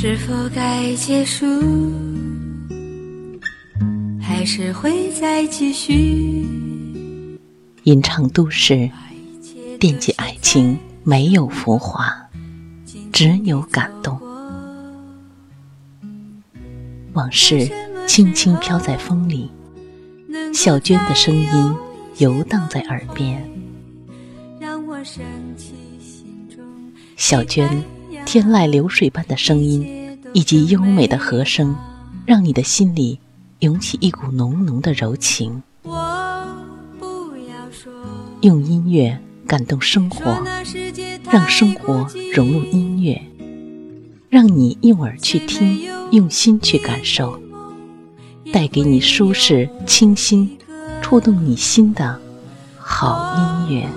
是否该结束，还是会再继续？吟唱都市，惦记爱情，没有浮华，只有感动。往事轻轻飘在风里，小娟的声音游荡在耳边。小娟天籁流水般的声音，以及优美的和声，让你的心里涌起一股浓浓的柔情。用音乐感动生活，让生活融入音乐，让你用耳去听，用心去感受，带给你舒适、清新、触动你心的好音乐。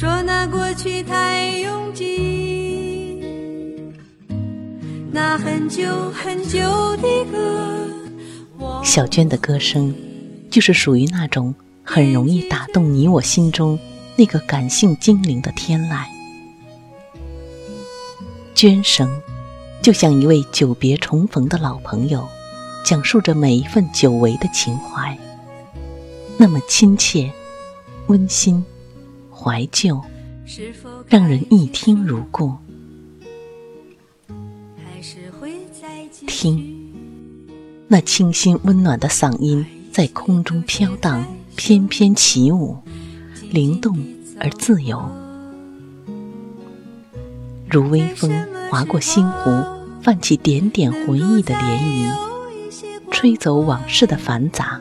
说那过去太拥挤，那很久很久的歌。小娟的歌声，就是属于那种很容易打动你我心中那个感性精灵的天籁。娟声，就像一位久别重逢的老朋友，讲述着每一份久违的情怀，那么亲切、温馨。怀旧，让人一听如故。听，那清新温暖的嗓音在空中飘荡，翩翩起舞，灵动而自由，如微风划过星湖，泛起点点回忆的涟漪，吹走往事的繁杂。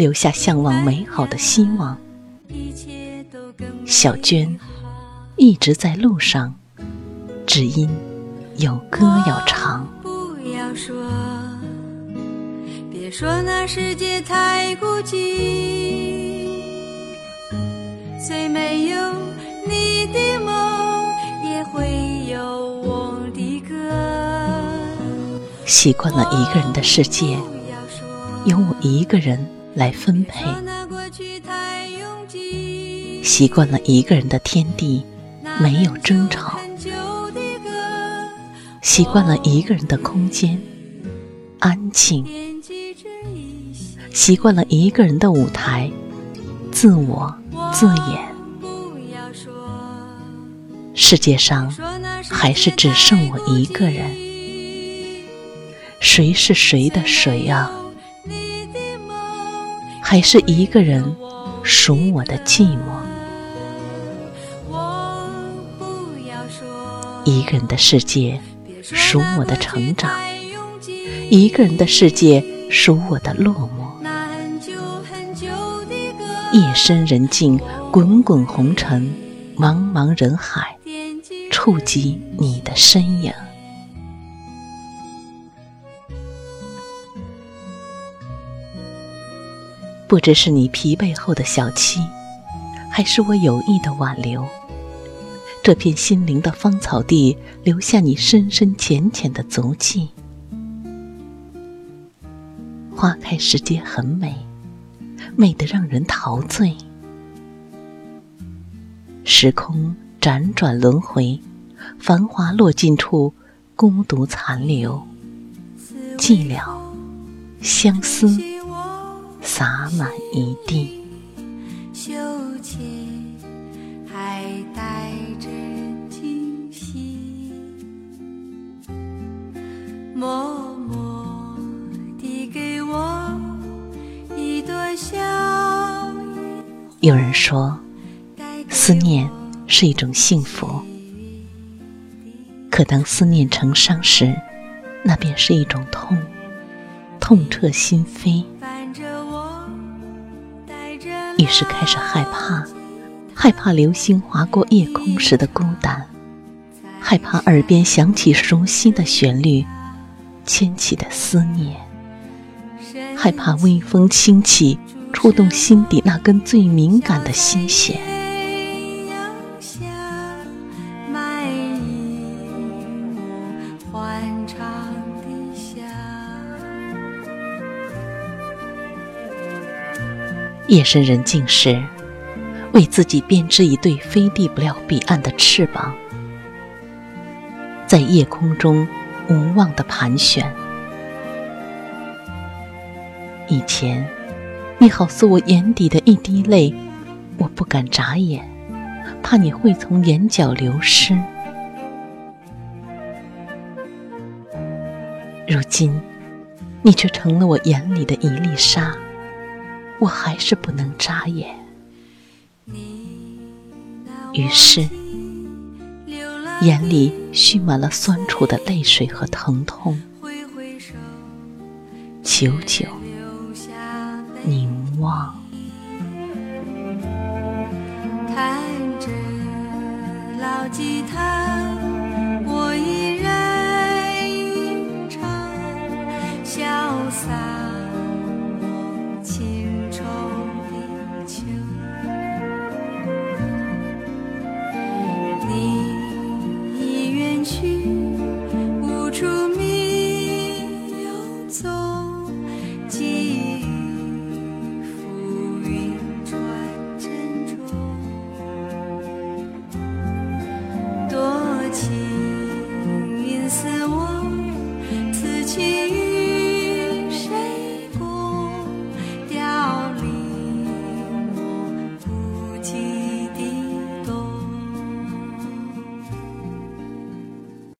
留下向往美好的希望。小娟一直在路上，只因有歌要唱。不要说，别说那世界太孤寂。虽没有你的梦，也会有我的歌。习惯了一个人的世界，有我一个人。来分配，习惯了一个人的天地，没有争吵；习惯了一个人的空间，安静；习惯了一个人的舞台，自我自演。世界上还是只剩我一个人，谁是谁的谁啊？还是一个人数我的寂寞，一个人的世界数我的成长，一个人的世界数我的落寞。夜深人静，滚滚红尘，茫茫人海，触及你的身影。不知是你疲惫后的小憩，还是我有意的挽留。这片心灵的芳草地，留下你深深浅浅的足迹。花开时节很美，美得让人陶醉。时空辗转轮回，繁华落尽处，孤独残留。寂寥，相思。洒满一地，羞怯还带着惊喜，默默递给我一朵笑有人说，思念是一种幸福，可当思念成伤时，那便是一种痛，痛彻心扉。于是开始害怕，害怕流星划过夜空时的孤单，害怕耳边响起熟悉的旋律，牵起的思念，害怕微风轻起，触动心底那根最敏感的心弦。夜深人静时，为自己编织一对飞抵不了彼岸的翅膀，在夜空中无望的盘旋。以前，你好似我眼底的一滴泪，我不敢眨眼，怕你会从眼角流失。如今，你却成了我眼里的一粒沙，我还是不能眨眼。于是，眼里蓄满了酸楚的泪水和疼痛，久久凝望，看着老吉他，情。